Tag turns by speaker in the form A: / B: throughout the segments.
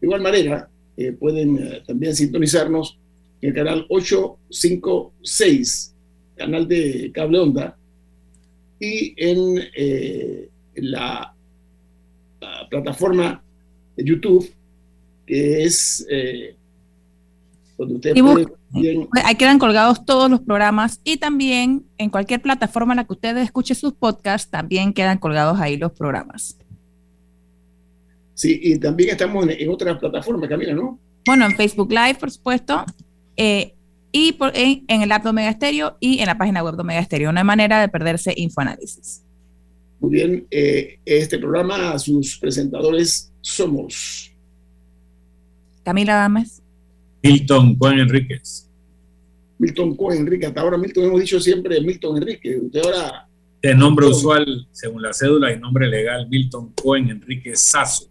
A: De igual manera, eh, pueden eh, también sintonizarnos en el canal 856, canal de cable onda, y en la, plataforma de YouTube, que es donde ustedes pueden
B: Ahí quedan colgados todos los programas y también en cualquier plataforma en la que ustedes escuchen sus podcasts, también quedan colgados ahí los programas.
A: Sí, y también estamos en, otras plataformas, Camila, ¿no?
B: Bueno, en Facebook Live, por supuesto, eh, y por, en, el app de Omega Stereo y en la página web de Omega Stereo. No hay manera de perderse Infoanálisis.
A: Muy bien, eh, este programa, sus presentadores somos
B: Camila Gámez.
C: Milton Juan Enríquez.
A: Milton Cohen Enrique. Hasta ahora Milton hemos dicho siempre Milton Enrique. Usted ahora.
C: De nombre usual, según la cédula y nombre legal, Milton Cohen Enrique Sazo.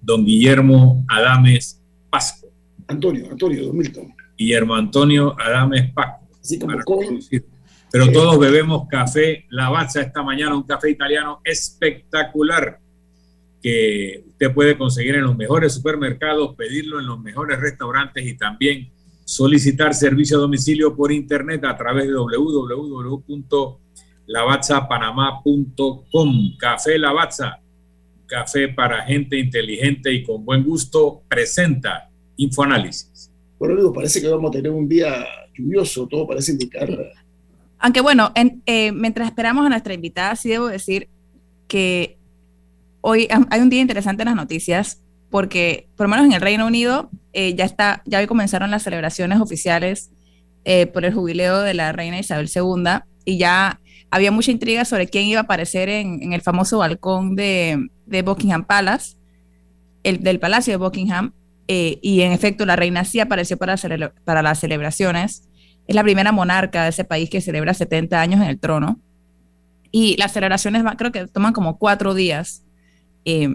C: Don Guillermo Adames Pasco.
A: Antonio, Antonio, don Milton.
C: Guillermo Antonio Adames Pasco.
A: Así como.
C: Pero todos bebemos café Lavazza esta mañana, un café italiano espectacular que usted puede conseguir en los mejores supermercados, pedirlo en los mejores restaurantes y también solicitar servicio a domicilio por internet a través de www.lavazzapanamá.com. Café Lavazza, café para gente inteligente y con buen gusto, presenta Infoanálisis.
A: Bueno, amigo, parece que vamos a tener un día lluvioso, todo parece indicar.
B: Aunque bueno, eh, mientras esperamos a nuestra invitada, sí debo decir que hoy hay un día interesante en las noticias porque por lo menos en el Reino Unido eh, ya está, ya hoy comenzaron las celebraciones oficiales eh, por el jubileo de la reina Isabel II y ya había mucha intriga sobre quién iba a aparecer en, el famoso balcón de, Buckingham Palace, el del Palacio de Buckingham, eh, y en efecto la reina sí apareció para, las celebraciones. Es la primera monarca de ese país que celebra 70 años en el trono. Y las celebraciones creo que toman como cuatro días. Eh,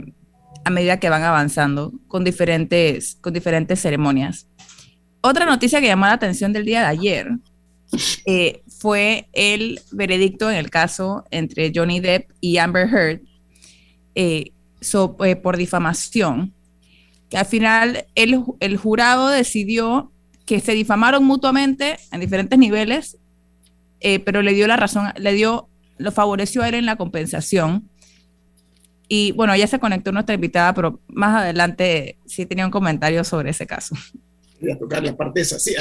B: a medida que van avanzando con diferentes, con diferentes ceremonias. Otra noticia que llamó la atención del día de ayer eh, fue el veredicto en el caso entre Johnny Depp y Amber Heard eh, por difamación, que al final el, el jurado decidió que se difamaron mutuamente en diferentes niveles, pero le dio la razón, le dio, lo favoreció a él en la compensación y bueno, ya se conectó nuestra invitada, pero más adelante sí tenía un comentario sobre ese caso.
A: Voy a tocar la parte esa, sí,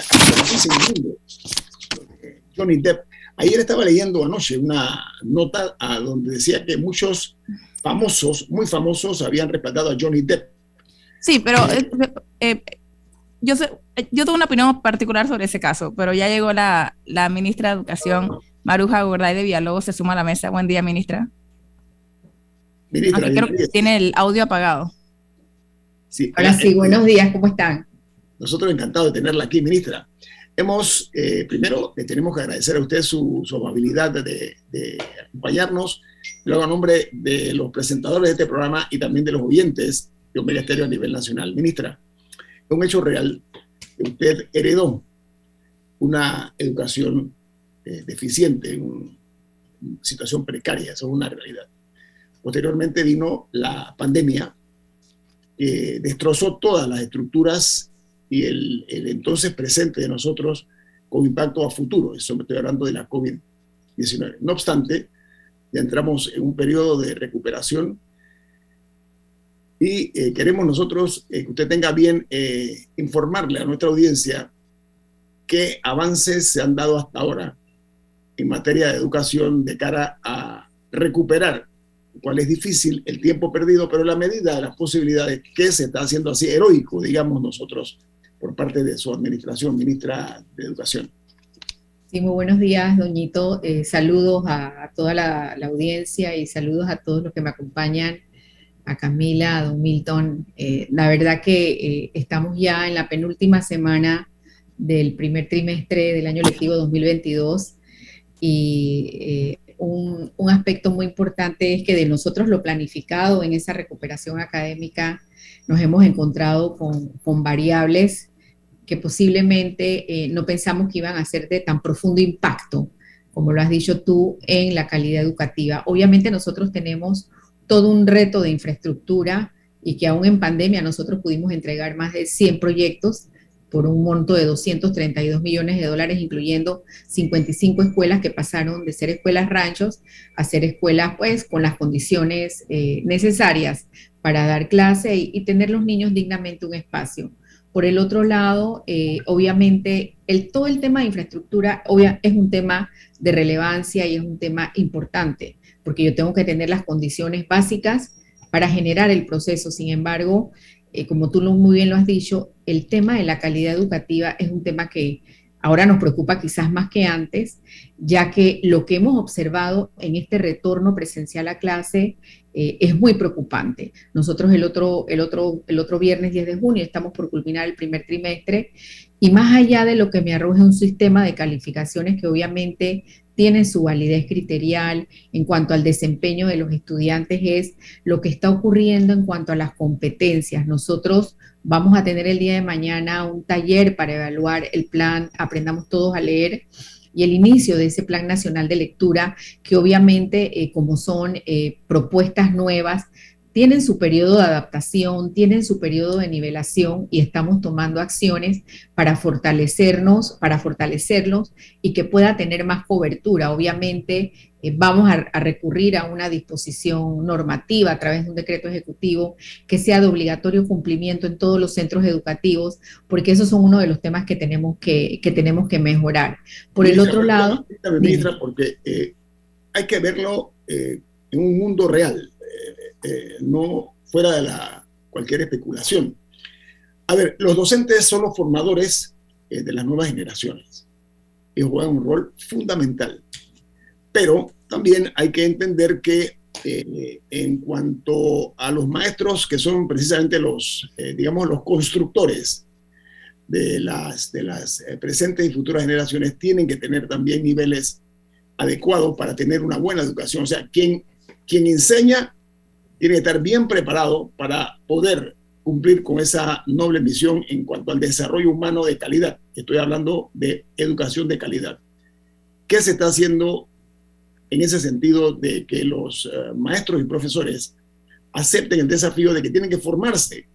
A: Johnny Depp. Ayer estaba leyendo anoche una nota a donde decía que muchos famosos, muy famosos, habían respaldado a Johnny Depp.
B: Sí, pero eh, eh, yo, sé, yo tengo una opinión particular sobre ese caso, pero ya llegó la, la ministra de Educación, Maruja Gorday de Villalobos, se suma a la mesa. Buen día, ministra. Ministra, creo que tiene el audio apagado.
D: Sí, Ahora sí, buenos días, ¿cómo están?
A: Nosotros encantados de tenerla aquí, ministra. Hemos, eh, primero, le tenemos que agradecer a usted su, amabilidad de, acompañarnos, luego a nombre de los presentadores de este programa y también de los oyentes de un ministerio a nivel nacional. Ministra, es un hecho real que usted heredó una educación eh, deficiente, una situación precaria, eso es una realidad. Posteriormente vino la pandemia, que destrozó todas las estructuras y el, entonces presente de nosotros con impacto a futuro. Eso me estoy hablando de la COVID-19. No obstante, ya entramos en un periodo de recuperación y eh, queremos nosotros eh, que usted tenga bien eh, informarle a nuestra audiencia qué avances se han dado hasta ahora en materia de educación de cara a recuperar cual es difícil, el tiempo perdido, pero la medida de las posibilidades que se está haciendo así heroico, digamos nosotros, por parte de su administración, ministra de Educación.
D: Muy buenos días, doñito. Eh, saludos a, toda la, audiencia y saludos a todos los que me acompañan, a Camila, a don Milton. Eh, la verdad que eh, estamos ya en la penúltima semana del primer trimestre del año lectivo 2022 y un, aspecto muy importante es que de nosotros lo planificado en esa recuperación académica nos hemos encontrado con, variables que posiblemente eh, no pensamos que iban a ser de tan profundo impacto, como lo has dicho tú, en la calidad educativa. Obviamente nosotros tenemos todo un reto de infraestructura y que aún en pandemia nosotros pudimos entregar más de 100 proyectos por un monto de 232 millones de dólares, incluyendo 55 escuelas que pasaron de ser escuelas ranchos a ser escuelas pues con las condiciones eh, necesarias para dar clase y, tener los niños dignamente un espacio. Por el otro lado, eh, obviamente, todo el tema de infraestructura es un tema de relevancia y es un tema importante, porque yo tengo que tener las condiciones básicas para generar el proceso. Sin embargo, eh, como tú muy bien lo has dicho, el tema de la calidad educativa es un tema que ahora nos preocupa quizás más que antes, ya que lo que hemos observado en este retorno presencial a clase eh, es muy preocupante. Nosotros el otro, el, otro, el otro viernes 10 de junio estamos por culminar el primer trimestre y más allá de lo que me arroja un sistema de calificaciones que obviamente tienen su validez criterial en cuanto al desempeño de los estudiantes es lo que está ocurriendo en cuanto a las competencias. Nosotros vamos a tener el día de mañana un taller para evaluar el plan Aprendamos Todos a Leer y el inicio de ese Plan Nacional de Lectura, que obviamente eh, como son eh, propuestas nuevas, tienen su periodo de adaptación, tienen su periodo de nivelación y estamos tomando acciones para fortalecernos, para fortalecerlos y que pueda tener más cobertura. Obviamente eh, vamos a, recurrir a una disposición normativa a través de un decreto ejecutivo que sea de obligatorio cumplimiento en todos los centros educativos, porque esos son uno de los temas que tenemos que, tenemos que mejorar. Por el otro lado...
A: Ministra, porque eh, hay que verlo eh, en un mundo real eh, no fuera de la, cualquier especulación. A ver, los docentes son los formadores eh, de las nuevas generaciones. y juegan un rol fundamental. Pero también hay que entender que eh, en cuanto a los maestros, que son precisamente los, digamos, los constructores de las, de las presentes y futuras generaciones, tienen que tener también niveles adecuados para tener una buena educación. O sea, quien, quien enseña tiene que estar bien preparado para poder cumplir con esa noble misión en cuanto al desarrollo humano de calidad. Estoy hablando de educación de calidad. ¿Qué se está haciendo en ese sentido de que los eh, maestros y profesores acepten el desafío de que tienen que formarse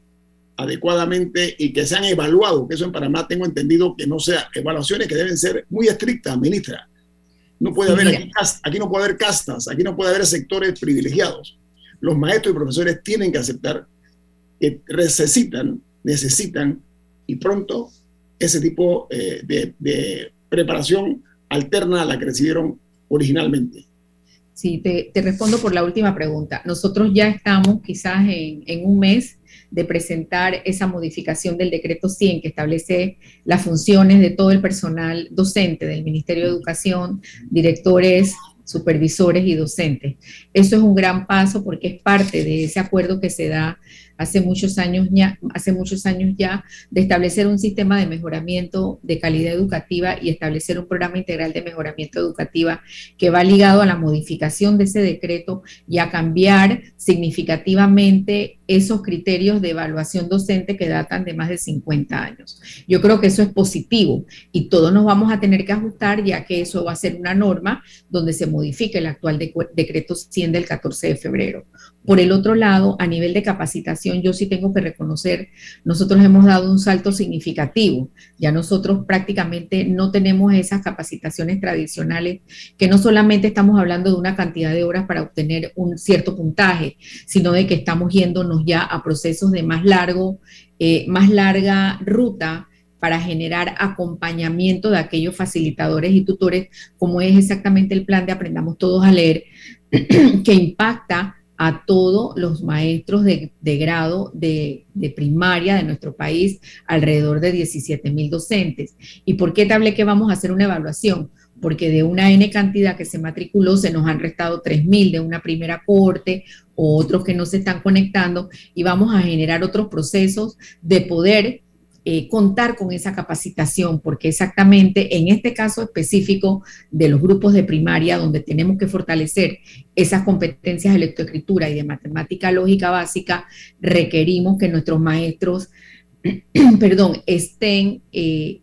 A: adecuadamente y que sean evaluados? Que eso en Panamá tengo entendido que no sea evaluaciones que deben ser muy estrictas, ministra. No puede haber aquí, aquí no puede haber castas, aquí no puede haber sectores privilegiados los maestros y profesores tienen que aceptar que necesitan, necesitan y pronto ese tipo eh, de, preparación alterna a la que recibieron originalmente.
D: Sí, te, respondo por la última pregunta. Nosotros ya estamos quizás en, en, un mes de presentar esa modificación del decreto 100 que establece las funciones de todo el personal docente del Ministerio de Educación, directores, supervisores y docentes. Eso es un gran paso porque es parte de ese acuerdo que se da hace muchos años ya, hace muchos años ya de establecer un sistema de mejoramiento de calidad educativa y establecer un programa integral de mejoramiento educativa que va ligado a la modificación de ese decreto y a cambiar significativamente esos criterios de evaluación docente que datan de más de 50 años. Yo creo que eso es positivo y todos nos vamos a tener que ajustar ya que eso va a ser una norma donde se modifique el actual decreto 100 del 14 de febrero. Por el otro lado, a nivel de capacitación, yo sí tengo que reconocer, nosotros hemos dado un salto significativo. Ya nosotros prácticamente no tenemos esas capacitaciones tradicionales, que no solamente estamos hablando de una cantidad de horas para obtener un cierto puntaje, sino de que estamos yéndonos ya a procesos de más largo, eh, más larga ruta para generar acompañamiento de aquellos facilitadores y tutores, como es exactamente el plan de Aprendamos Todos a Leer, que impacta a todos los maestros de, grado de, primaria de nuestro país, alrededor de 17 mil docentes. ¿Y por qué te hablé que vamos a hacer una evaluación? Porque de una N cantidad que se matriculó, se nos han restado 3 mil de una primera corte o otros que no se están conectando y vamos a generar otros procesos de poder eh, contar con esa capacitación, porque exactamente en este caso específico de los grupos de primaria, donde tenemos que fortalecer esas competencias de lectoescritura y de matemática lógica básica, requerimos que nuestros maestros, perdón, estén... Eh,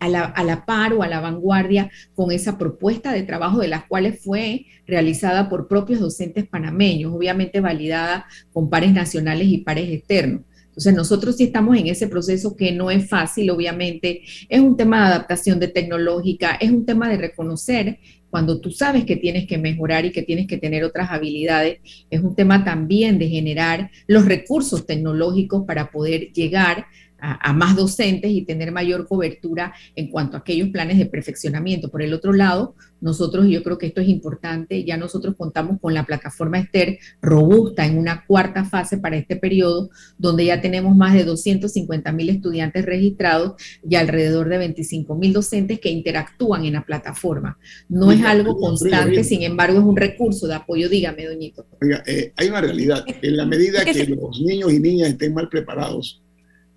D: a, la, a, la, par o a la vanguardia con esa propuesta de trabajo de las cuales fue realizada por propios docentes panameños, obviamente validada con pares nacionales y pares externos. Entonces, nosotros sí estamos en ese proceso que no es fácil, obviamente, es un tema de adaptación de tecnológica, es un tema de reconocer cuando tú sabes que tienes que mejorar y que tienes que tener otras habilidades, es un tema también de generar los recursos tecnológicos para poder llegar a, más docentes y tener mayor cobertura en cuanto a aquellos planes de perfeccionamiento. Por el otro lado, nosotros, yo creo que esto es importante, ya nosotros contamos con la plataforma Esther robusta en una cuarta fase para este periodo, donde ya tenemos más de 250 mil estudiantes registrados y alrededor de 25 mil docentes que interactúan en la plataforma. No es algo constante, sin embargo, es un recurso de apoyo. Dígame, doñito.
A: Oiga, eh, hay una realidad. En la medida que los niños y niñas estén mal preparados,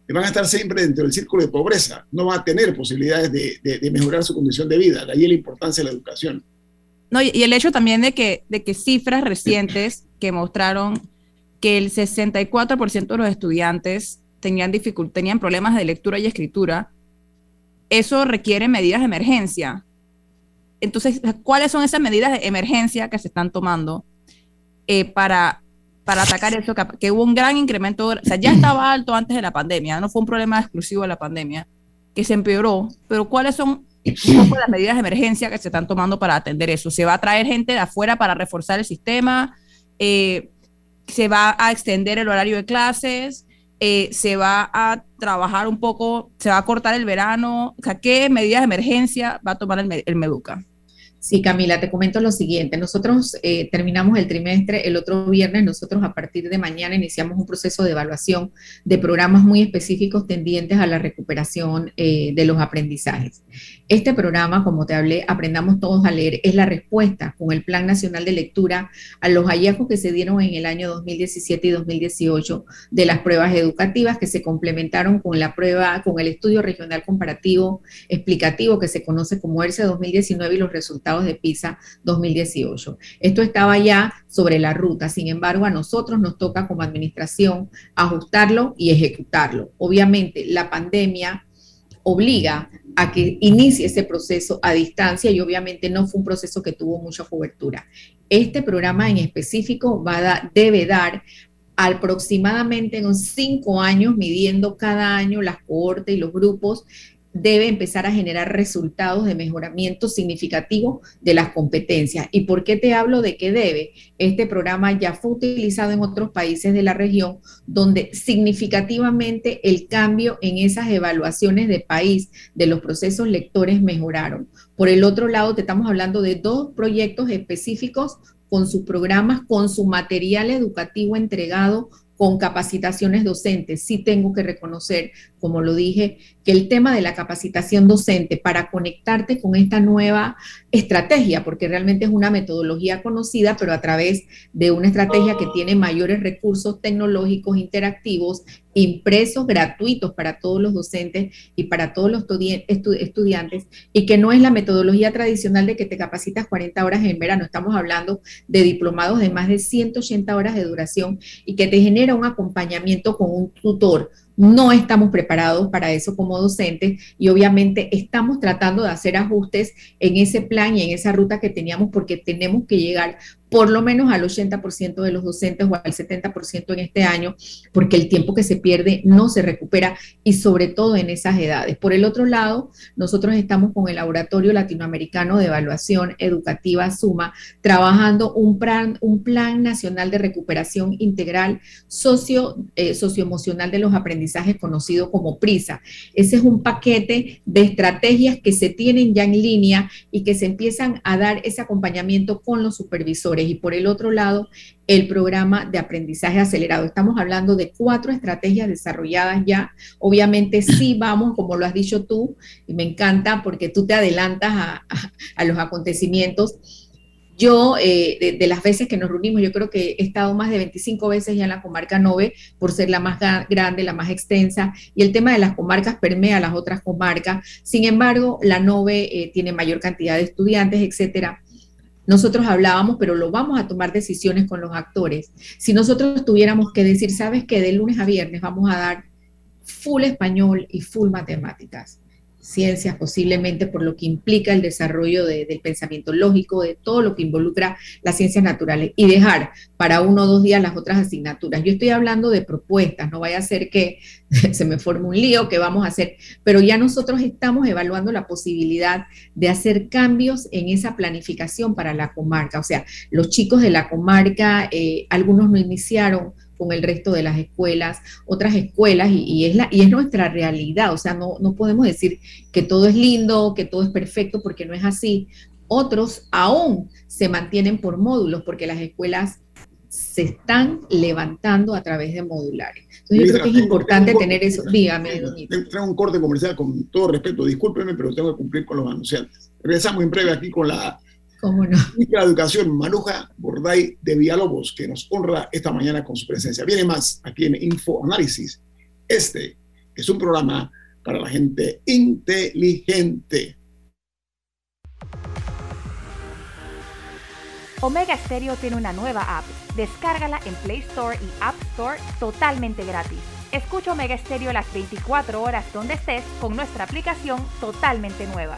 A: van a estar siempre dentro del círculo de pobreza, no van a tener posibilidades de, mejorar su condición de vida. De ahí la importancia de la educación.
B: No, y el hecho también de que, de que cifras recientes que mostraron que el 64% de los estudiantes tenían, tenían problemas de lectura y escritura, eso requiere medidas de emergencia. Entonces, ¿cuáles son esas medidas de emergencia que se están tomando eh, para para atacar eso, que, hubo un gran incremento, o sea, ya estaba alto antes de la pandemia, no fue un problema exclusivo de la pandemia, que se empeoró, pero ¿cuáles son las medidas de emergencia que se están tomando para atender eso? ¿Se va a traer gente de afuera para reforzar el sistema? Eh, ¿Se va a extender el horario de clases? Eh, ¿Se va a trabajar un poco? ¿Se va a cortar el verano? O sea, ¿qué medidas de emergencia va a tomar el, el Meduca?
D: Sí, Camila, te comento lo siguiente. Nosotros eh, terminamos el trimestre el otro viernes. Nosotros a partir de mañana iniciamos un proceso de evaluación de programas muy específicos tendientes a la recuperación eh, de los aprendizajes. Este programa, como te hablé, Aprendamos Todos a Leer, es la respuesta con el Plan Nacional de Lectura a los hallazgos que se dieron en el año 2017 y 2018 de las pruebas educativas que se complementaron con la prueba, con el estudio regional comparativo explicativo que se conoce como ERCE 2019 y los resultados de PISA 2018. Esto estaba ya sobre la ruta, sin embargo, a nosotros nos toca como administración ajustarlo y ejecutarlo. Obviamente, la pandemia obliga a que inicie ese proceso a distancia y obviamente no fue un proceso que tuvo mucha cobertura. Este programa en específico va debe dar aproximadamente en cinco años, midiendo cada año las cohortes y los grupos debe empezar a generar resultados de mejoramiento significativo de las competencias. ¿Y por qué te hablo de que debe? Este programa ya fue utilizado en otros países de la región donde significativamente el cambio en esas evaluaciones de país de los procesos lectores mejoraron. Por el otro lado, te estamos hablando de dos proyectos específicos con sus programas, con su material educativo entregado con capacitaciones docentes. Sí tengo que reconocer, como lo dije, que el tema de la capacitación docente para conectarte con esta nueva estrategia, porque realmente es una metodología conocida, pero a través de una estrategia que tiene mayores recursos tecnológicos interactivos impresos gratuitos para todos los docentes y para todos los estudiantes y que no es la metodología tradicional de que te capacitas 40 horas en verano. Estamos hablando de diplomados de más de 180 horas de duración y que te genera un acompañamiento con un tutor no estamos preparados para eso como docentes y obviamente estamos tratando de hacer ajustes en ese plan y en esa ruta que teníamos porque tenemos que llegar por lo menos al 80% de los docentes o al 70% en este año, porque el tiempo que se pierde no se recupera y sobre todo en esas edades. Por el otro lado, nosotros estamos con el Laboratorio Latinoamericano de Evaluación Educativa SUMA, trabajando un plan, nacional de recuperación integral socio, eh, socioemocional de los aprendizajes conocido como PRISA. Ese es un paquete de estrategias que se tienen ya en línea y que se empiezan a dar ese acompañamiento con los supervisores y por el otro lado el programa de aprendizaje acelerado. Estamos hablando de cuatro estrategias desarrolladas ya. Obviamente sí vamos, como lo has dicho tú, y me encanta porque tú te adelantas a, los acontecimientos. Yo, eh, de, las veces que nos reunimos, yo creo que he estado más de 25 veces ya en la comarca Nove, por ser la más grande, la más extensa, y el tema de las comarcas permea las otras comarcas. Sin embargo, la Nove eh, tiene mayor cantidad de estudiantes, etcétera nosotros hablábamos, pero lo vamos a tomar decisiones con los actores. Si nosotros tuviéramos que decir, sabes que de lunes a viernes vamos a dar full español y full matemáticas. Ciencias posiblemente por lo que implica el desarrollo del pensamiento lógico, de todo lo que involucra las ciencias naturales y dejar para uno o dos días las otras asignaturas. Yo estoy hablando de propuestas, no vaya a ser que se me forme un lío, que vamos a hacer, pero ya nosotros estamos evaluando la posibilidad de hacer cambios en esa planificación para la comarca. O sea, los chicos de la comarca, eh, algunos no iniciaron con el resto de las escuelas, otras escuelas, y, es, la, y es nuestra realidad. O sea, no, no podemos decir que todo es lindo, que todo es perfecto, porque no es así. Otros aún se mantienen por módulos, porque las escuelas se están levantando a través de modulares. Entonces, yo creo que es importante tener eso. Dígame,
A: doñita. Traigo un corte comercial con todo respeto, discúlpeme, pero tengo que cumplir con los anunciantes. Regresamos en breve aquí con la
D: ¿Cómo no?
A: Ministra de Educación, Manuja Borday de Villalobos, que nos honra esta mañana con su presencia. Viene más aquí en Info Análisis. Este es un programa para la gente inteligente.
E: Omega Stereo tiene una nueva app. Descárgala en Play Store y App Store totalmente gratis. Escucha Omega Stereo las 24 horas donde estés con nuestra aplicación totalmente nueva.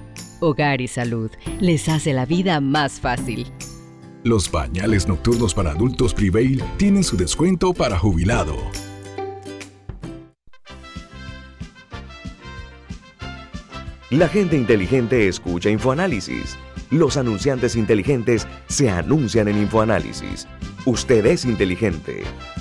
F: Hogar y Salud les hace la vida más fácil.
G: Los pañales nocturnos para adultos Prevail tienen su descuento para jubilado.
H: La gente inteligente escucha InfoAnálisis. Los anunciantes inteligentes se anuncian en InfoAnálisis. Usted es inteligente.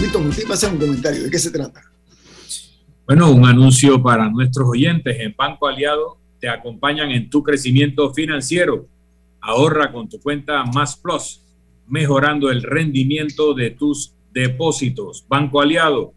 A: Milton, usted un comentario. ¿De qué se trata?
C: Bueno, un anuncio para nuestros oyentes. En Banco Aliado te acompañan en tu crecimiento financiero. Ahorra con tu cuenta Más Plus, mejorando el rendimiento de tus depósitos. Banco Aliado,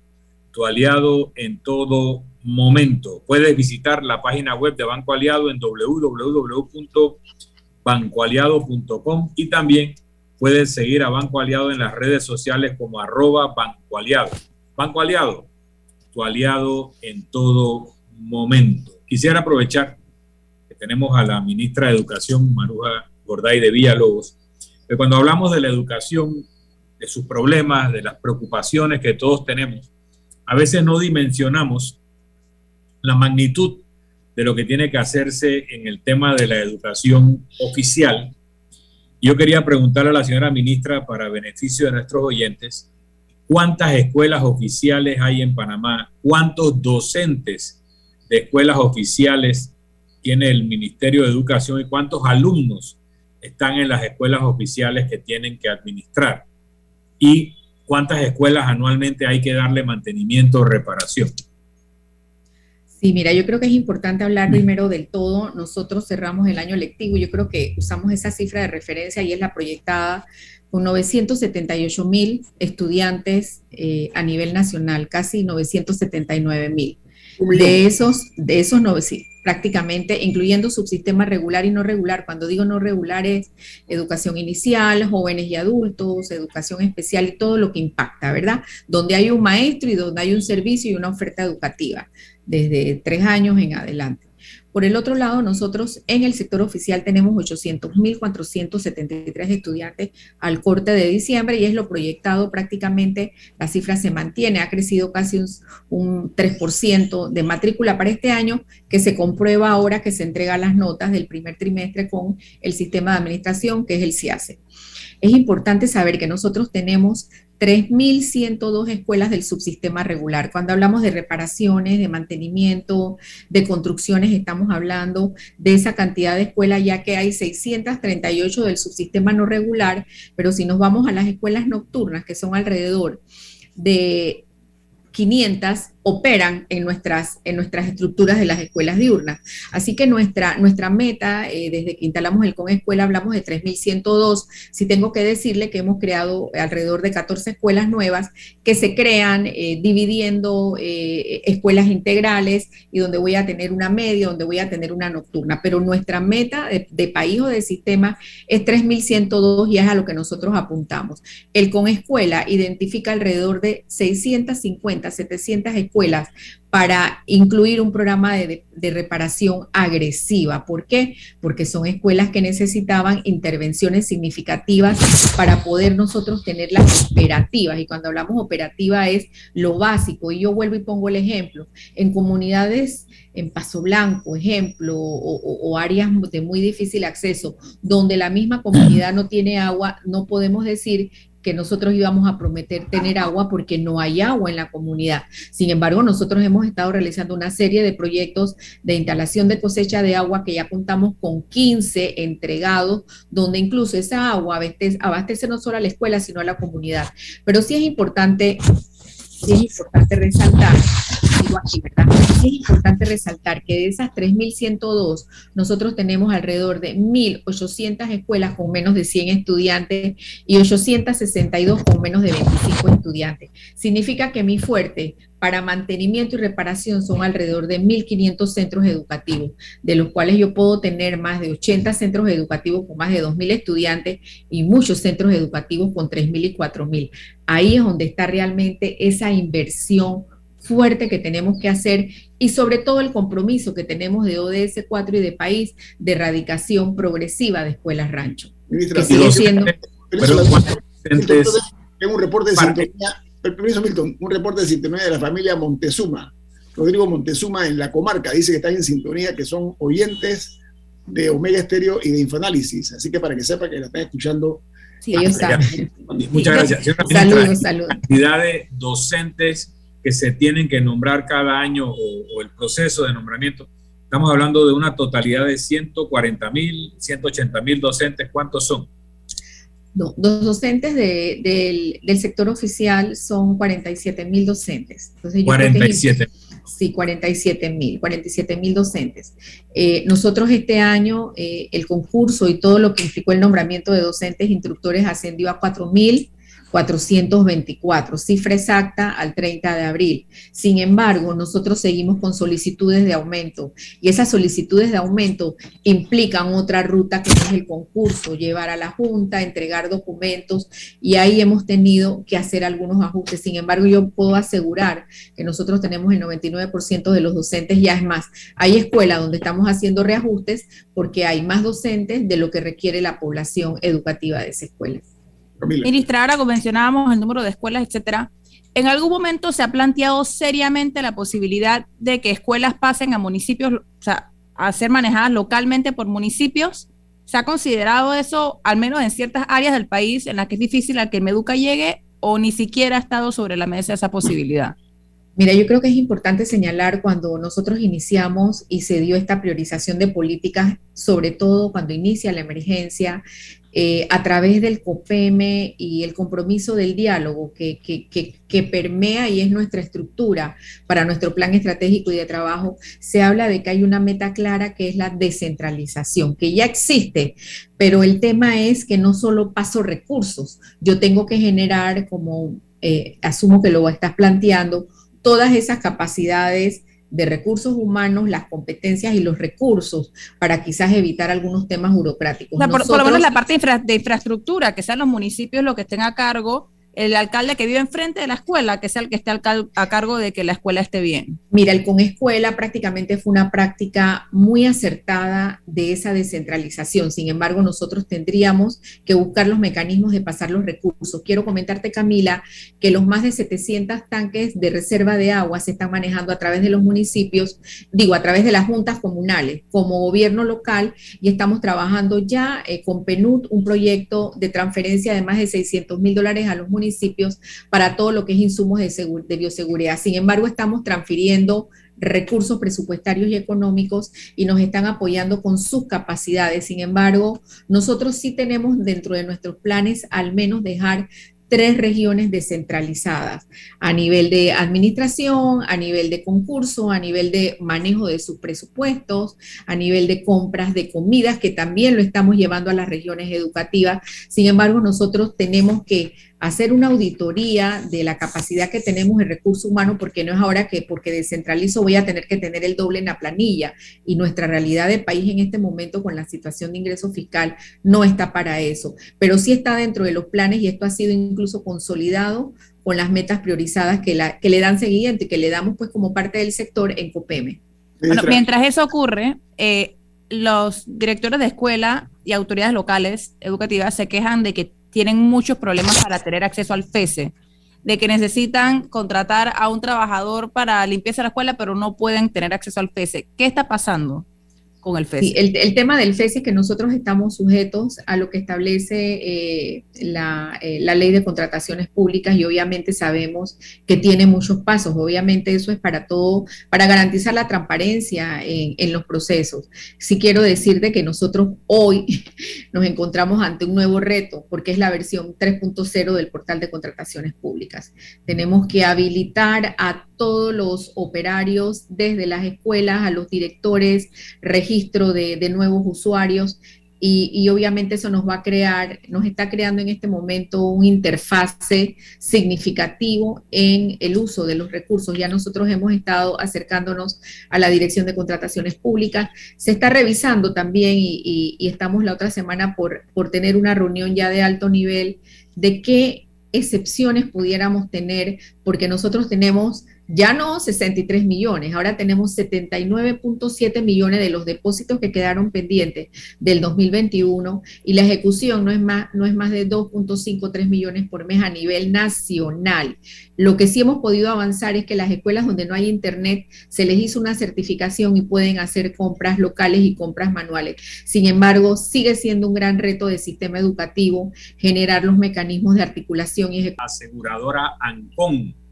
C: tu aliado en todo momento. Puedes visitar la página web de Banco Aliado en www.bancoaliado.com y también puedes seguir a Banco Aliado en las redes sociales como arroba Banco Aliado. Banco Aliado, tu aliado en todo momento. Quisiera aprovechar que tenemos a la ministra de Educación, Maruja Gorday de Villalobos, que cuando hablamos de la educación, de sus problemas, de las preocupaciones que todos tenemos, a veces no dimensionamos la magnitud de lo que tiene que hacerse en el tema de la educación oficial. Yo quería preguntarle a la señora ministra, para beneficio de nuestros oyentes, ¿cuántas escuelas oficiales hay en Panamá? ¿Cuántos docentes de escuelas oficiales tiene el Ministerio de Educación y cuántos alumnos están en las escuelas oficiales que tienen que administrar? Y ¿cuántas escuelas anualmente hay que darle mantenimiento o reparación?
D: Sí, mira, yo creo que es importante hablar primero del todo. Nosotros cerramos el año lectivo, yo creo que usamos esa cifra de referencia y es la proyectada con 978 mil estudiantes eh, a nivel nacional, casi 979 mil. De esos, de esos no, prácticamente, incluyendo subsistemas regular y no regular. Cuando digo no regular es educación inicial, jóvenes y adultos, educación especial y todo lo que impacta, ¿verdad? Donde hay un maestro y donde hay un servicio y una oferta educativa, desde tres años en adelante. Por el otro lado, nosotros en el sector oficial tenemos 800.473 estudiantes al corte de diciembre y es lo proyectado prácticamente, la cifra se mantiene, ha crecido casi un, un 3% de matrícula para este año, que se comprueba ahora que se entregan las notas del primer trimestre con el sistema de administración, que es el CIACE. Es importante saber que nosotros tenemos 3.102 escuelas del subsistema regular. Cuando hablamos de reparaciones, de mantenimiento, de construcciones, estamos hablando de esa cantidad de escuelas, ya que hay 638 del subsistema no regular, pero si nos vamos a las escuelas nocturnas, que son alrededor de 500 operan en nuestras, en nuestras estructuras de las escuelas diurnas. Así que nuestra, nuestra meta, eh, desde que instalamos el CON Escuela, hablamos de 3.102. Si tengo que decirle que hemos creado alrededor de 14 escuelas nuevas que se crean eh, dividiendo eh, escuelas integrales y donde voy a tener una media, donde voy a tener una nocturna. Pero nuestra meta de, de país o de sistema es 3.102 y es a lo que nosotros apuntamos. El CON Escuela identifica alrededor de 650, 700 escuelas escuelas para incluir un programa de, reparación agresiva. ¿Por qué? Porque son escuelas que necesitaban intervenciones significativas para poder nosotros tener las operativas. Y cuando hablamos operativa es lo básico. Y yo vuelvo y pongo el ejemplo. En comunidades en Paso Blanco, ejemplo, o, o áreas de muy difícil acceso, donde la misma comunidad no tiene agua, no podemos decir que nosotros íbamos a prometer tener agua porque no hay agua en la comunidad. Sin embargo, nosotros hemos estado realizando una serie de proyectos de instalación de cosecha de agua que ya contamos con 15 entregados, donde incluso esa agua abastece, no solo a la escuela, sino a la comunidad. Pero sí es importante, sí es importante resaltar es importante resaltar que de esas 3.102, nosotros tenemos alrededor de 1.800 escuelas con menos de 100 estudiantes y 862 con menos de 25 estudiantes. Significa que mi fuerte para mantenimiento y reparación son alrededor de 1.500 centros educativos, de los cuales yo puedo tener más de 80 centros educativos con más de 2.000 estudiantes y muchos centros educativos con 3.000 y 4.000. Ahí es donde está realmente esa inversión fuerte que tenemos que hacer y sobre todo el compromiso que tenemos de ODS 4 y de país de erradicación progresiva de escuelas rancho.
A: Ministra, sigue siendo... Tengo un reporte de sintonía, permiso Milton, un reporte de sintonía de la familia Montezuma. Rodrigo Montezuma en la comarca dice que están en sintonía, que son oyentes de Omega Estéreo y de Infoanálisis. Así que para que sepa que la están escuchando.
D: Sí, ellos
C: saben. Muchas gracias. Saludos, saludos. Cantidad de docentes que se tienen que nombrar cada año o, el proceso de nombramiento. Estamos hablando de una totalidad de 140 mil, 180 mil docentes. ¿Cuántos son?
D: No, los docentes del, sector oficial son 47 mil docentes.
C: Entonces, 47
D: Sí, 47 mil, 47 mil docentes. Eh, nosotros este año, eh, el concurso y todo lo que implicó el nombramiento de docentes instructores ascendió a 4 mil 424, cifra exacta al 30 de abril. Sin embargo, nosotros seguimos con solicitudes de aumento y esas solicitudes de aumento implican otra ruta que es el concurso, llevar a la Junta, entregar documentos y ahí hemos tenido que hacer algunos ajustes. Sin embargo, yo puedo asegurar que nosotros tenemos el 99% de los docentes, ya es más, hay escuelas donde estamos haciendo reajustes porque hay más docentes de lo que requiere la población educativa de esa escuela.
B: Ministra, ahora mencionábamos el número de escuelas, etcétera. ¿En algún momento se ha planteado seriamente la posibilidad de que escuelas pasen a municipios, o sea, a ser manejadas localmente por municipios? ¿Se ha considerado eso, al menos en ciertas áreas del país en las que es difícil a que Meduca llegue, o ni siquiera ha estado sobre la mesa esa posibilidad?
D: Mira, yo creo que es importante señalar cuando nosotros iniciamos y se dio esta priorización de políticas, sobre todo cuando inicia la emergencia, eh, a través del COPEME y el compromiso del diálogo que, que, permea y es nuestra estructura para nuestro plan estratégico y de trabajo, se habla de que hay una meta clara que es la descentralización, que ya existe, pero el tema es que no solo paso recursos, yo tengo que generar, como eh, asumo que lo estás planteando, todas esas capacidades de recursos humanos, las competencias y los recursos para quizás evitar algunos temas burocráticos.
B: por, lo menos la parte de infraestructura, que sean los municipios los que estén a cargo el alcalde que vive enfrente de la escuela, que sea el que esté a cargo de que la escuela esté bien?
D: Mira, el con escuela prácticamente fue una práctica muy acertada de esa descentralización. Sin embargo, nosotros tendríamos que buscar los mecanismos de pasar los recursos. Quiero comentarte, Camila, que los más de 700 tanques de reserva de agua se están manejando a través de los municipios, digo, a través de las juntas comunales como gobierno local y estamos trabajando ya eh, con PNUD un proyecto de transferencia de más de 600 mil dólares a los municipios municipios para todo lo que es insumos de, de bioseguridad. Sin embargo, estamos transfiriendo recursos presupuestarios y económicos y nos están apoyando con sus capacidades. Sin embargo, nosotros sí tenemos dentro de nuestros planes al menos dejar tres regiones descentralizadas a nivel de administración, a nivel de concurso, a nivel de manejo de sus presupuestos, a nivel de compras de comidas, que también lo estamos llevando a las regiones educativas. Sin embargo, nosotros tenemos que hacer una auditoría de la capacidad que tenemos en recurso humano, porque no es ahora que porque descentralizo voy a tener que tener el doble en la planilla. Y nuestra realidad de país en este momento con la situación de ingreso fiscal no está para eso, pero sí está dentro de los planes y esto ha sido incluso consolidado con las metas priorizadas que, la, que le dan seguimiento y que le damos pues como parte del sector en COPEME.
B: Bueno, mientras eso ocurre, eh, los directores de escuela y autoridades locales educativas se quejan de que tienen muchos problemas para tener acceso al FESE, de que necesitan contratar a un trabajador para limpieza de la escuela, pero no pueden tener acceso al FESE. ¿Qué está pasando? Con el FESI.
D: el, tema del FESI es que nosotros estamos sujetos a lo que establece eh, la, eh, la, ley de contrataciones públicas y obviamente sabemos que tiene muchos pasos. Obviamente eso es para todo, para garantizar la transparencia en, en los procesos. Sí quiero decirte que nosotros hoy nos encontramos ante un nuevo reto porque es la versión 3.0 del portal de contrataciones públicas. Tenemos que habilitar a todos los operarios, desde las escuelas a los directores, registro de, nuevos usuarios. Y, obviamente eso nos va a crear, nos está creando en este momento un interfase significativo en el uso de los recursos. Ya nosotros hemos estado acercándonos a la Dirección de Contrataciones Públicas. Se está revisando también y, y estamos la otra semana por, por tener una reunión ya de alto nivel de qué excepciones pudiéramos tener, porque nosotros tenemos ya no 63 millones, ahora tenemos 79.7 millones de los depósitos que quedaron pendientes del 2021 y la ejecución no es más, no es más de 2.53 millones por mes a nivel nacional. Lo que sí hemos podido avanzar es que las escuelas donde no hay internet se les hizo una certificación y pueden hacer compras locales y compras manuales. Sin embargo, sigue siendo un gran reto del sistema educativo generar los mecanismos de articulación y ejecución.
C: Aseguradora ANCON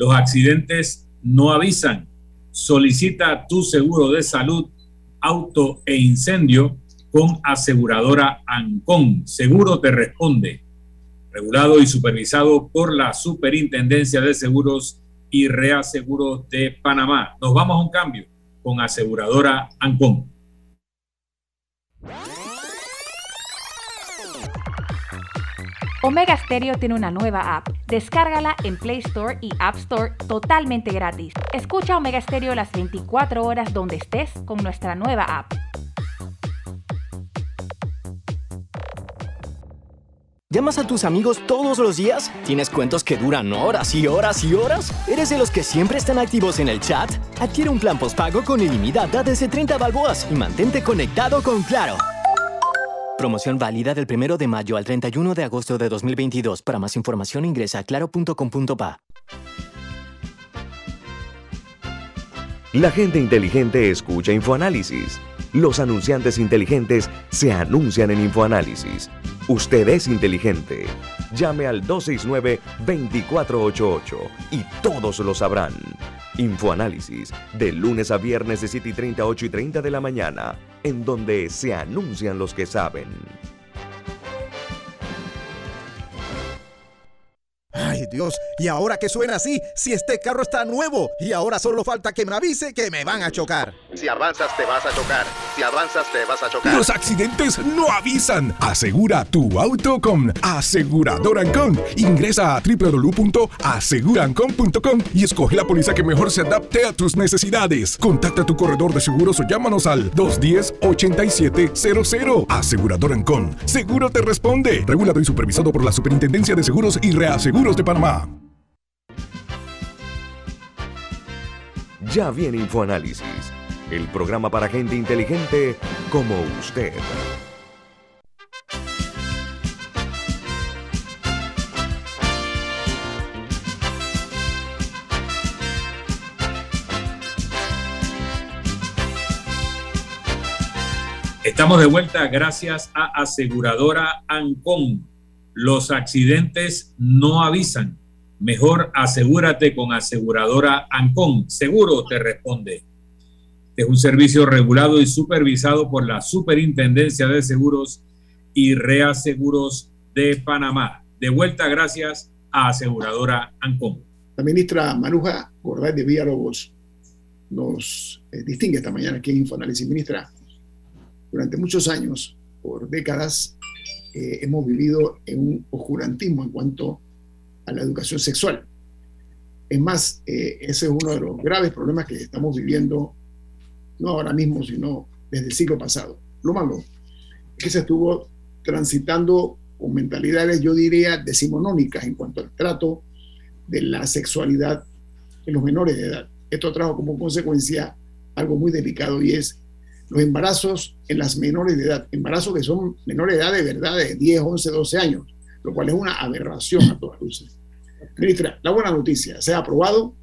C: los accidentes no avisan. Solicita tu seguro de salud, auto e incendio con aseguradora Ancon. Seguro te responde. Regulado y supervisado por la Superintendencia de Seguros y Reaseguros de Panamá. Nos vamos a un cambio con aseguradora Ancon.
E: Omega Stereo tiene una nueva app. Descárgala en Play Store y App Store totalmente gratis. Escucha Omega Stereo las 24 horas donde estés con nuestra nueva app.
I: ¿Llamas a tus amigos todos los días? ¿Tienes cuentos que duran horas y horas y horas? ¿Eres de los que siempre están activos en el chat? Adquiere un plan postpago con ilimitada desde 30 balboas y mantente conectado con Claro. Promoción válida del 1 de mayo al 31 de agosto de 2022. Para más información ingresa a claro.com.pa.
H: La gente inteligente escucha InfoAnálisis. Los anunciantes inteligentes se anuncian en InfoAnálisis. Usted es inteligente. Llame al 269-2488 y todos lo sabrán. Infoanálisis, de lunes a viernes de 7 y 30, 8 y 30 de la mañana, en donde se anuncian los que saben.
J: Ay Dios, ¿y ahora que suena así? Si este carro está nuevo y ahora solo falta que me avise que me van a chocar.
K: Si avanzas te vas a chocar. Si avanzas te vas a chocar.
G: Los accidentes no avisan. Asegura tu auto con Aseguradora Ancon. Ingresa a www.asegurancon.com y escoge la póliza que mejor se adapte a tus necesidades. Contacta a tu corredor de seguros o llámanos al 210-8700. Aseguradora Ancon. Seguro te responde. Regulado y supervisado por la Superintendencia de Seguros y Reaseguros de Panamá.
H: Ya viene InfoAnálisis, el programa para gente inteligente como usted.
C: Estamos de vuelta gracias a aseguradora Ancon. Los accidentes no avisan. Mejor asegúrate con aseguradora Ancon. Seguro te responde. Este es un servicio regulado y supervisado por la Superintendencia de Seguros y Reaseguros de Panamá. De vuelta gracias a aseguradora Ancon.
A: La ministra Maruja Gorday de Villalobos nos eh, distingue esta mañana aquí en Infoanálisis. Ministra, durante muchos años, por décadas, eh, hemos vivido en un oscurantismo en cuanto a la educación sexual. Es más, eh, ese es uno de los graves problemas que estamos viviendo, no ahora mismo, sino desde el siglo pasado. Lo malo es que se estuvo transitando con mentalidades, yo diría, decimonónicas en cuanto al trato de la sexualidad en los menores de edad. Esto trajo como consecuencia algo muy delicado y es los embarazos en las menores de edad, embarazos que son menores de edad de verdad, de 10, 11, 12 años, lo cual es una aberración a todas luces. Ministra, la buena noticia, se ha aprobado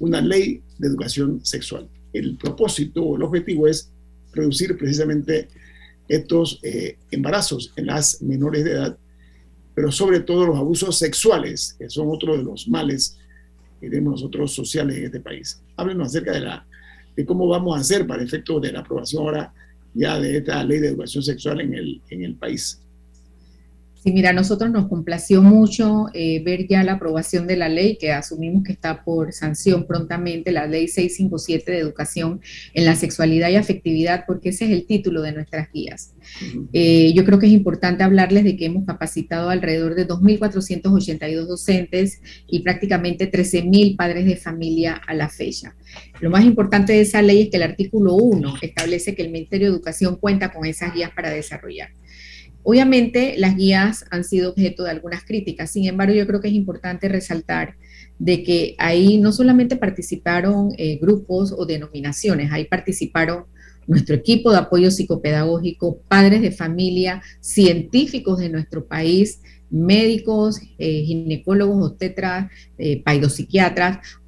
A: una ley de educación sexual. El propósito, el objetivo es reducir precisamente estos eh, embarazos en las menores de edad, pero sobre todo los abusos sexuales, que son otro de los males que tenemos nosotros sociales en este país. Háblenos acerca de la de cómo vamos a hacer para efecto de la aprobación ahora ya de esta ley de educación sexual en el, en el país.
D: Sí, mira, a nosotros nos complació mucho eh, ver ya la aprobación de la ley que asumimos que está por sanción prontamente, la ley 657 de educación en la sexualidad y afectividad, porque ese es el título de nuestras guías. Eh, yo creo que es importante hablarles de que hemos capacitado alrededor de 2.482 docentes y prácticamente 13.000 padres de familia a la fecha. Lo más importante de esa ley es que el artículo 1 establece que el Ministerio de Educación cuenta con esas guías para desarrollar. Obviamente las guías han sido objeto de algunas críticas, sin embargo yo creo que es importante resaltar de que ahí no solamente participaron eh, grupos o denominaciones, ahí participaron nuestro equipo de apoyo psicopedagógico, padres de familia, científicos de nuestro país, médicos, eh, ginecólogos, obstetras, eh,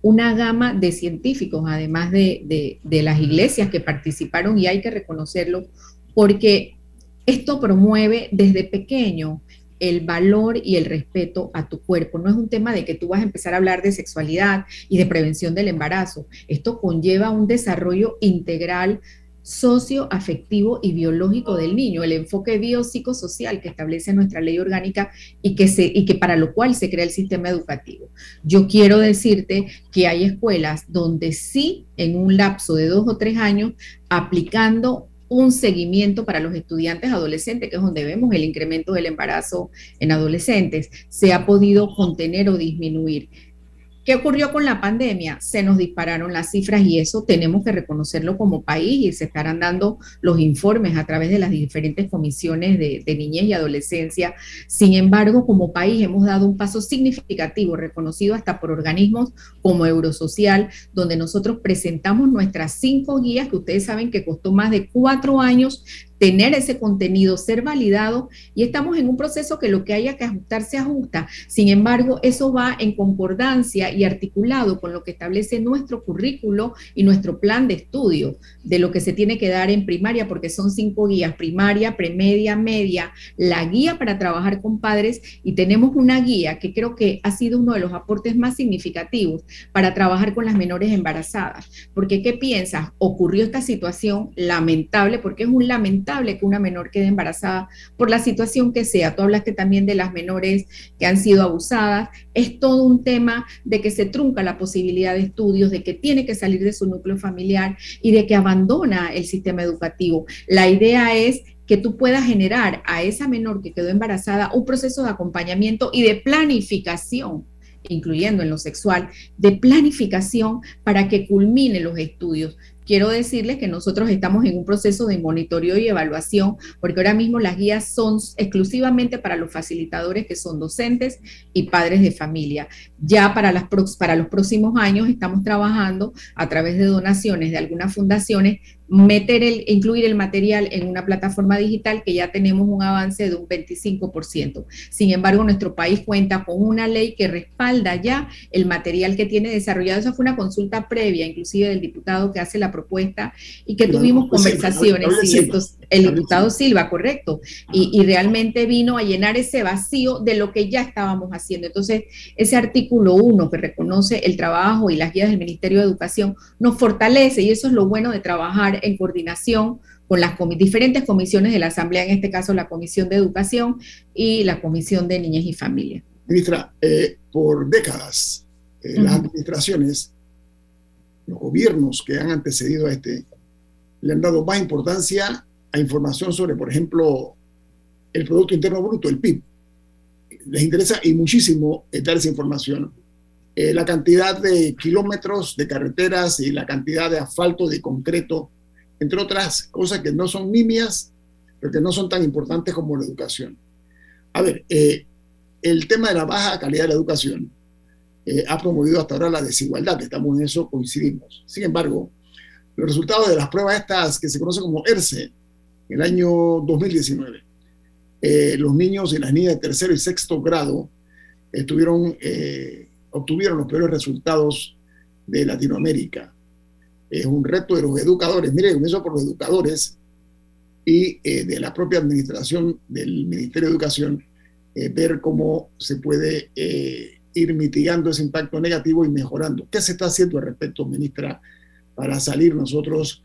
D: una gama de científicos, además de, de las iglesias que participaron, y hay que reconocerlo, porque esto promueve desde pequeño el valor y el respeto a tu cuerpo. No es un tema de que tú vas a empezar a hablar de sexualidad y de prevención del embarazo. Esto conlleva un desarrollo integral socioafectivo y biológico del niño, el enfoque biopsicosocial que establece nuestra ley orgánica y que, se, y que para lo cual se crea el sistema educativo. Yo quiero decirte que hay escuelas donde sí, en un lapso de dos o tres años, aplicando un seguimiento para los estudiantes adolescentes, que es donde vemos el incremento del embarazo en adolescentes, se ha podido contener o disminuir. ¿Qué ocurrió con la pandemia? Se nos dispararon las cifras y eso tenemos que reconocerlo como país y se estarán dando los informes a través de las diferentes comisiones de, niñez y adolescencia. Sin embargo, como país hemos dado un paso significativo, reconocido hasta por organismos como Eurosocial, donde nosotros presentamos nuestras cinco guías que ustedes saben que costó más de cuatro años tener ese contenido, ser validado y estamos en un proceso que lo que haya que ajustar se ajusta. Sin embargo, eso va en concordancia y articulado con lo que establece nuestro currículo y nuestro plan de estudio de lo que se tiene que dar en primaria, porque son cinco guías, primaria, premedia, media, la guía para trabajar con padres y tenemos una guía que creo que ha sido uno de los aportes más significativos para trabajar con las menores embarazadas. Porque, ¿qué piensas? Ocurrió esta situación lamentable, porque es un lamentable que una menor quede embarazada por la situación que sea. Tú hablaste también de las menores que han sido abusadas. Es todo un tema de que se trunca la posibilidad de estudios, de que tiene que salir de su núcleo familiar y de que abandona el sistema educativo. La idea es que tú puedas generar a esa menor que quedó embarazada un proceso de acompañamiento y de planificación incluyendo en lo sexual, de planificación para que culmine los estudios quiero decirles que nosotros estamos en un proceso de monitoreo y evaluación, porque ahora mismo las guías son exclusivamente para los facilitadores que son docentes y padres de familia. Ya para, las, para los próximos años estamos trabajando a través de donaciones de algunas fundaciones meter el, incluir el material en una plataforma digital que ya tenemos un avance de un 25%. Sin embargo, nuestro país cuenta con una ley que respalda ya el material que tiene desarrollado. Esa fue una consulta previa, inclusive del diputado que hace la propuesta y que tuvimos conversaciones, el diputado Silva, correcto, y, y realmente vino a llenar ese vacío de lo que ya estábamos haciendo. Entonces, ese artículo 1 que reconoce el trabajo y las guías del Ministerio de Educación nos fortalece y eso es lo bueno de trabajar en coordinación con las diferentes comisiones de la Asamblea, en este caso la Comisión de Educación y la Comisión de Niñez y Familia.
A: Ministra, eh, por décadas eh, las administraciones, los gobiernos que han antecedido a este, le han dado más importancia a información sobre, por ejemplo, el Producto Interno Bruto, el PIB. Les interesa y muchísimo eh, dar esa información. la cantidad de kilómetros de carreteras y la cantidad de asfalto, de concreto entre otras cosas que no son nimias, pero que no son tan importantes como la educación. A ver, eh, el tema de la baja calidad de la educación eh, ha promovido hasta ahora la desigualdad, estamos en eso, coincidimos. Sin embargo, los resultados de las pruebas estas que se conocen como ERCE, en el año 2019, eh, los niños y las niñas de tercero y sexto grado obtuvieron los peores resultados de Latinoamérica es un reto de los educadores. Mire, comienzo por los educadores y eh, de la propia administración del Ministerio de Educación, eh, ver cómo se puede eh, ir mitigando ese impacto negativo y mejorando. ¿Qué se está haciendo al respecto, ministra, para salir nosotros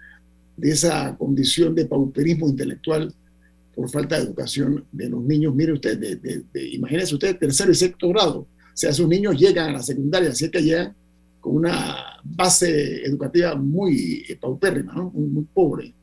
A: de esa condición de pauperismo intelectual por falta de educación de los niños? Mire usted, de, imagínese usted, tercero y sexto grado. O sea, esos niños llegan a la secundaria, así que llegan con una base educativa muy eh, paupérrima, muy, pobre.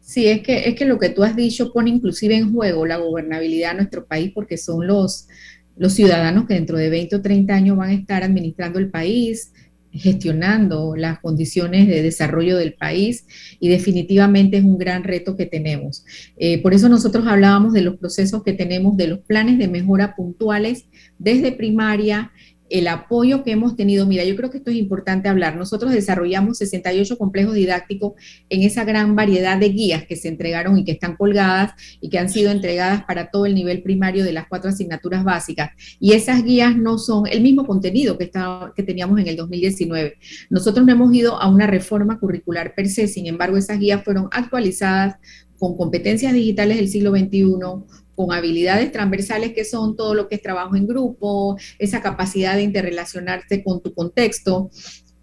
D: Sí, es que, es que lo que tú has dicho pone inclusive en juego la gobernabilidad de nuestro país porque son los, los ciudadanos que dentro de 20 o 30 años van a estar administrando el país, gestionando las condiciones de desarrollo del país y definitivamente es un gran reto que tenemos. Eh, por eso nosotros hablábamos de los procesos que tenemos, de los planes de mejora puntuales desde primaria el apoyo que hemos tenido. Mira, yo creo que esto es importante hablar. Nosotros desarrollamos 68 complejos didácticos en esa gran variedad de guías que se entregaron y que están colgadas y que han sido entregadas para todo el nivel primario de las cuatro asignaturas básicas. Y esas guías no son el mismo contenido que, está, que teníamos en el 2019. Nosotros no hemos ido a una reforma curricular per se, sin embargo, esas guías fueron actualizadas con competencias digitales del siglo XXI, con habilidades transversales que son todo lo que es trabajo en grupo, esa capacidad de interrelacionarse con tu contexto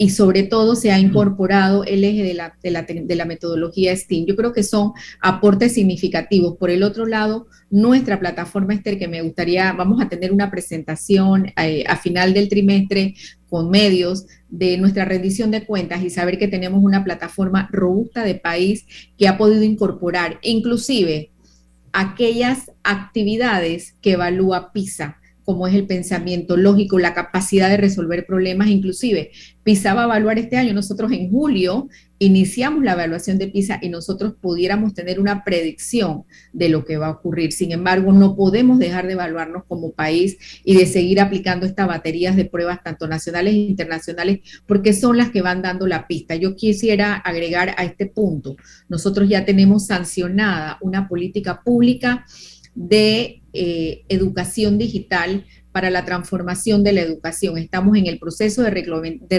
D: y sobre todo se ha incorporado el eje de la, de la, metodología STEAM. Yo creo que son aportes significativos. Por el otro lado, nuestra plataforma Esther, que me gustaría, vamos a tener una presentación eh, a final del trimestre con medios de nuestra rendición de cuentas y saber que tenemos una plataforma robusta de país que ha podido incorporar inclusive aquellas actividades que evalúa PISA, como es el pensamiento lógico, la capacidad de resolver problemas, inclusive PISA va a evaluar este año, nosotros en julio iniciamos la evaluación de PISA y nosotros pudiéramos tener una predicción de lo que va a ocurrir. Sin embargo, no podemos dejar de evaluarnos como país y de seguir aplicando estas baterías de pruebas, tanto nacionales e internacionales, porque son las que van dando la pista. Yo quisiera agregar a este punto, nosotros ya tenemos sancionada una política pública de eh, educación digital para la transformación de la educación. Estamos en el proceso de,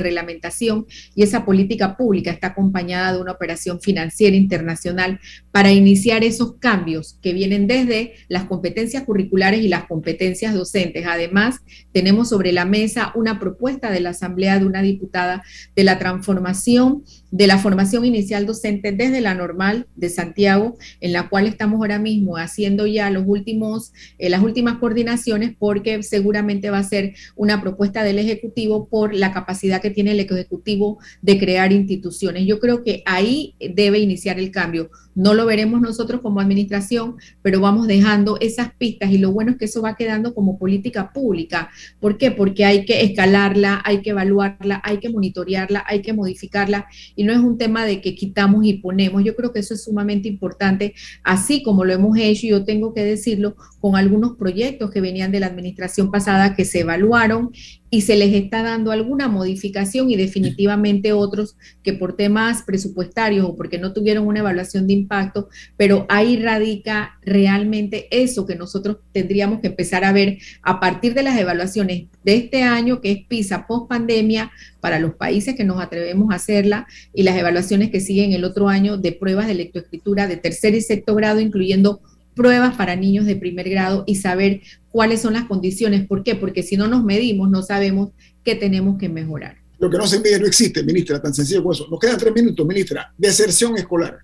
D: reglamentación y esa política pública está acompañada de una operación financiera internacional para iniciar esos cambios que vienen desde las competencias curriculares y las competencias docentes. Además, tenemos sobre la mesa una propuesta de la Asamblea de una diputada de la transformación de la formación inicial docente desde la normal de Santiago, en la cual estamos ahora mismo haciendo ya los últimos, eh, las últimas coordinaciones, porque seguramente va a ser una propuesta del Ejecutivo por la capacidad que tiene el Ejecutivo de crear instituciones. Yo creo que ahí debe iniciar el cambio. No lo veremos nosotros como administración, pero vamos dejando esas pistas y lo bueno es que eso va quedando como política pública. ¿Por qué? Porque hay que escalarla, hay que evaluarla, hay que monitorearla, hay que modificarla y no es un tema de que quitamos y ponemos. Yo creo que eso es sumamente importante, así como lo hemos hecho, yo tengo que decirlo, con algunos proyectos que venían de la administración pasada que se evaluaron y se les está dando alguna modificación y definitivamente otros que por temas presupuestarios o porque no tuvieron una evaluación de impacto, pero ahí radica realmente eso que nosotros tendríamos que empezar a ver a partir de las evaluaciones de este año, que es PISA post pandemia para los países que nos atrevemos a hacerla y las evaluaciones que siguen el otro año de pruebas de lectoescritura de tercer y sexto grado, incluyendo pruebas para niños de primer grado y saber cuáles son las condiciones. ¿Por qué? Porque si no nos medimos, no sabemos qué tenemos que mejorar.
A: Lo que no se mide no existe, ministra, tan sencillo como eso. Nos quedan tres minutos, ministra. Deserción escolar.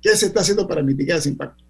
A: ¿Qué se está haciendo para mitigar ese impacto?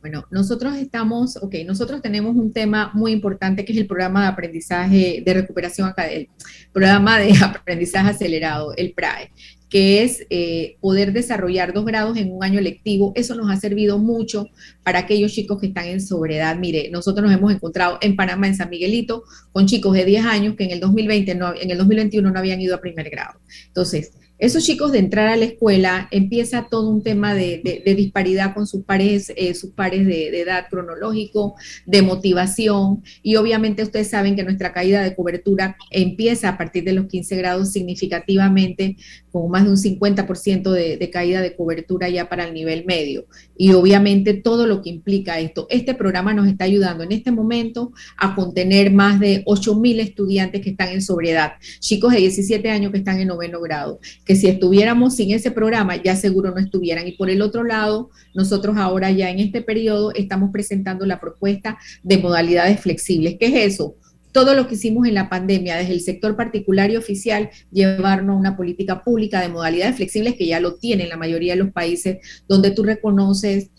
D: Bueno, nosotros estamos, ok, nosotros tenemos un tema muy importante que es el programa de aprendizaje de recuperación académica, programa de aprendizaje acelerado, el PRAE que es eh, poder desarrollar dos grados en un año lectivo. Eso nos ha servido mucho para aquellos chicos que están en sobredad. Mire, nosotros nos hemos encontrado en Panamá, en San Miguelito, con chicos de 10 años que en el 2020, no, en el 2021 no habían ido a primer grado. Entonces, esos chicos de entrar a la escuela empieza todo un tema de, disparidad con sus pares, eh, sus pares de, de, edad cronológico, de motivación y obviamente ustedes saben que nuestra caída de cobertura empieza a partir de los 15 grados significativamente con más de un 50% de, de caída de cobertura ya para el nivel medio. Y obviamente todo lo que implica esto. Este programa nos está ayudando en este momento a contener más de 8 mil estudiantes que están en sobriedad, chicos de 17 años que están en noveno grado que si estuviéramos sin ese programa ya seguro no estuvieran. Y por el otro lado, nosotros ahora ya en este periodo estamos presentando la propuesta de modalidades flexibles. ¿Qué es eso? todo lo que hicimos en la pandemia, desde el sector particular y oficial, llevarnos a una política pública de modalidades flexibles que ya lo tienen la mayoría de los países, donde tú reconoces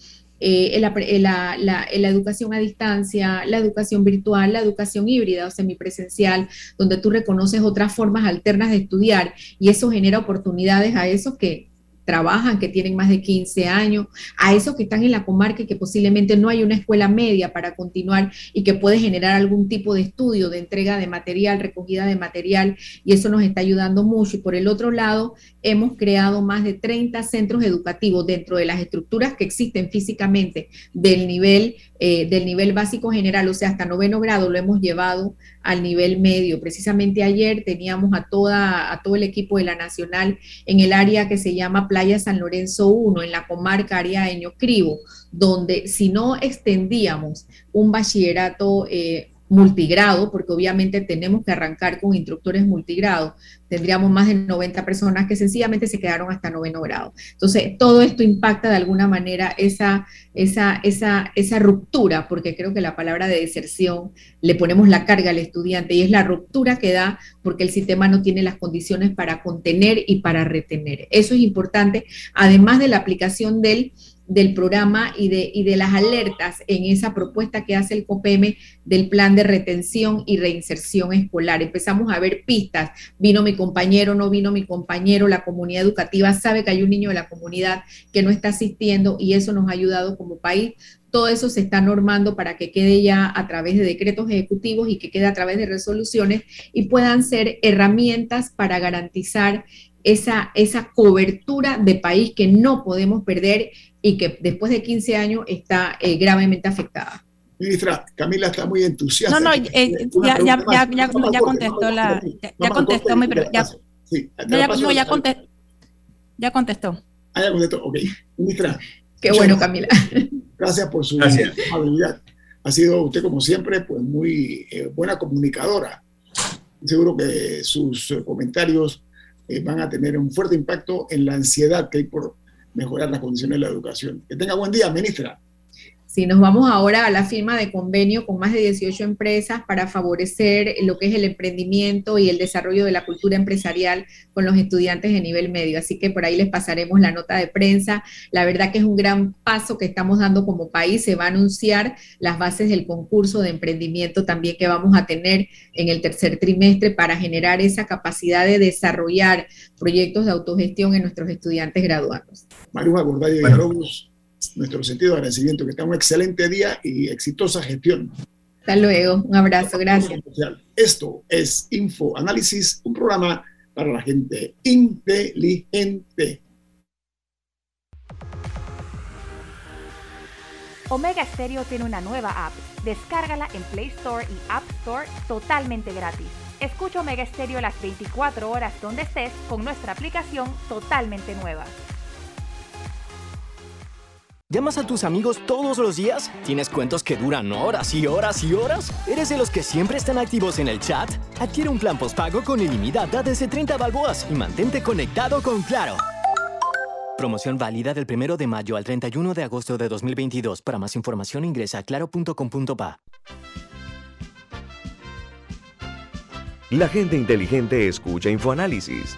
D: eh, la, la, educación a distancia, la educación virtual, la educación híbrida o semipresencial, donde tú reconoces otras formas alternas de estudiar y eso genera oportunidades a esos que trabajan, que tienen más de 15 años, a esos que están en la comarca y que posiblemente no hay una escuela media para continuar y que puede generar algún tipo de estudio, de entrega de material, recogida de material, y eso nos está ayudando mucho. Y por el otro lado, hemos creado más de 30 centros educativos dentro de las estructuras que existen físicamente del nivel, eh, del nivel básico general, o sea, hasta noveno grado lo hemos llevado al nivel medio. Precisamente ayer teníamos a, toda, a todo el equipo de la Nacional en el área que se llama Playa San Lorenzo 1, en la comarca área de donde si no extendíamos un bachillerato eh, multigrado, porque obviamente tenemos que arrancar con instructores multigrado, tendríamos más de 90 personas que sencillamente se quedaron hasta noveno grado. Entonces, todo esto impacta de alguna manera esa, esa, esa, esa ruptura, porque creo que la palabra de deserción le ponemos la carga al estudiante y es la ruptura que da porque el sistema no tiene las condiciones para contener y para retener. Eso es importante, además de la aplicación del del programa y de, y de las alertas en esa propuesta que hace el COPEME del plan de retención y reinserción escolar. Empezamos a ver pistas, vino mi compañero, no vino mi compañero, la comunidad educativa sabe que hay un niño de la comunidad que no está asistiendo y eso nos ha ayudado como país. Todo eso se está normando para que quede ya a través de decretos ejecutivos y que quede a través de resoluciones y puedan ser herramientas para garantizar esa, esa cobertura de país que no podemos perder y que después de 15 años está eh, gravemente afectada.
A: Ministra, Camila está muy entusiasta.
B: No, no, eh, ya, ya, ya, ya, contestó la, ya, contestó mi pregunta. Ya, no, ya, contestó. Ya contestó.
A: Ah, ya contestó, ok. Ministra.
D: Qué bueno, Camila.
A: Gracias por su amabilidad. Ha sido usted, como siempre, pues muy eh, buena comunicadora. Seguro que sus comentarios van a tener un fuerte impacto en la ansiedad que hay por mejorar las condiciones de la educación. Que tenga buen día, ministra.
D: Si nos vamos ahora a la firma de convenio con más de 18 empresas para favorecer lo que es el emprendimiento y el desarrollo de la cultura empresarial con los estudiantes de nivel medio. Así que por ahí les pasaremos la nota de prensa. La verdad que es un gran paso que estamos dando como país. Se va a anunciar las bases del concurso de emprendimiento también que vamos a tener en el tercer trimestre para generar esa capacidad de desarrollar proyectos de autogestión en nuestros estudiantes graduados.
A: María Gordallo nuestro sentido de agradecimiento, que tenga un excelente día y exitosa gestión.
D: Hasta luego, un abrazo, gracias.
A: Esto es Info Análisis, un programa para la gente inteligente.
E: Omega Stereo tiene una nueva app. Descárgala en Play Store y App Store totalmente gratis. Escucha Omega Stereo las 24 horas donde estés con nuestra aplicación totalmente nueva.
K: ¿Llamas a tus amigos todos los días? ¿Tienes cuentos que duran horas y horas y horas? ¿Eres de los que siempre están activos en el chat? Adquiere un plan postpago con ilimitada desde 30 balboas y mantente conectado con Claro. Promoción válida del 1 de mayo al 31 de agosto de 2022. Para más información ingresa a claro.com.pa.
H: La gente inteligente escucha InfoAnálisis.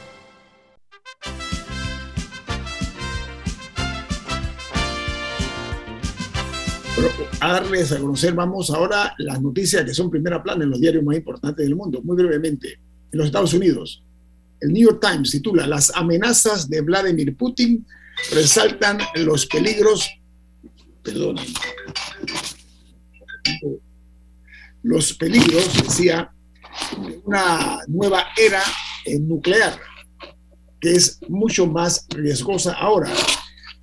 A: A darles a conocer, vamos ahora las noticias que son primera plana en los diarios más importantes del mundo, muy brevemente. En los Estados Unidos, el New York Times titula Las amenazas de Vladimir Putin resaltan los peligros, perdón, los peligros, decía, de una nueva era nuclear, que es mucho más riesgosa ahora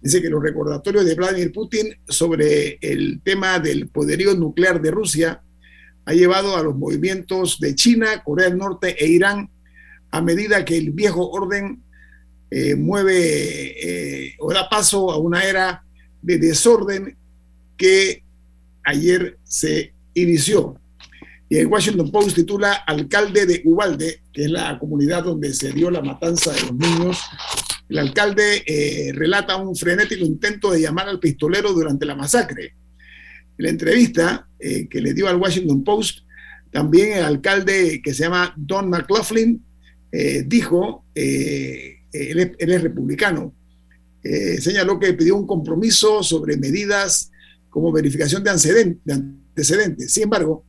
A: Dice que los recordatorios de Vladimir Putin sobre el tema del poderío nuclear de Rusia ha llevado a los movimientos de China, Corea del Norte e Irán a medida que el viejo orden eh, mueve eh, o da paso a una era de desorden que ayer se inició. Y el Washington Post titula Alcalde de Ubalde, que es la comunidad donde se dio la matanza de los niños el alcalde eh, relata un frenético intento de llamar al pistolero durante la masacre. En la entrevista eh, que le dio al Washington Post, también el alcalde que se llama Don McLaughlin eh, dijo, él es, republicano, señaló que pidió un compromiso sobre medidas como verificación de antecedentes. Sin embargo,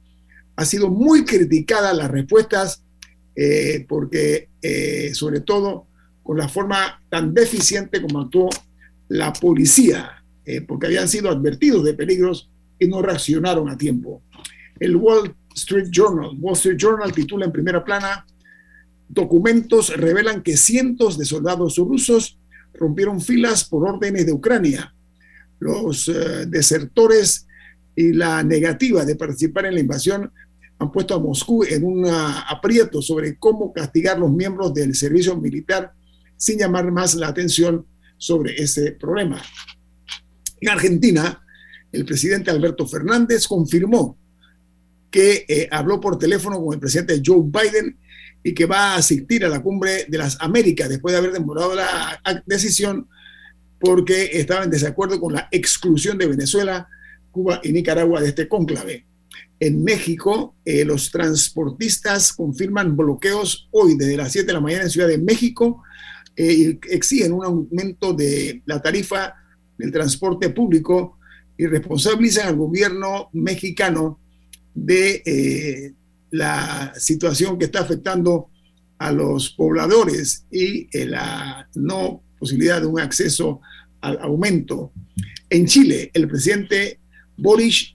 A: ha sido muy criticada las respuestas porque, sobre todo, con la forma tan deficiente como actuó la policía, eh, porque habían sido advertidos de peligros y no reaccionaron a tiempo. El Wall Street Journal, Wall Street Journal titula en primera plana, documentos revelan que cientos de soldados rusos rompieron filas por órdenes de Ucrania. Los eh, desertores y la negativa de participar en la invasión han puesto a Moscú en un aprieto sobre cómo castigar los miembros del servicio militar sin llamar más la atención sobre ese problema. En Argentina, el presidente Alberto Fernández confirmó que eh, habló por teléfono con el presidente Joe Biden y que va a asistir a la cumbre de las Américas después de haber demorado la decisión porque estaba en desacuerdo con la exclusión de Venezuela, Cuba y Nicaragua de este cónclave. En México, eh, los transportistas confirman bloqueos hoy desde las 7 de la mañana en Ciudad de México eh, exigen un aumento de la tarifa del transporte público y responsabilizan al gobierno mexicano de eh, la situación que está afectando a los pobladores y eh, la no posibilidad de un acceso al aumento. En Chile, el presidente Boris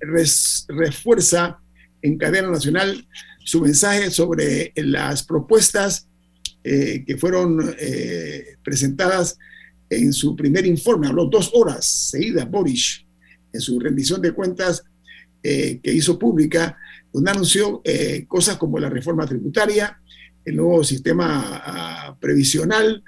A: refuerza en cadena nacional su mensaje sobre las propuestas eh, que fueron eh, presentadas en su primer informe. Habló dos horas seguidas Boris en su rendición de cuentas eh, que hizo pública, donde anunció cosas como la reforma tributaria, el nuevo sistema ah, previsional,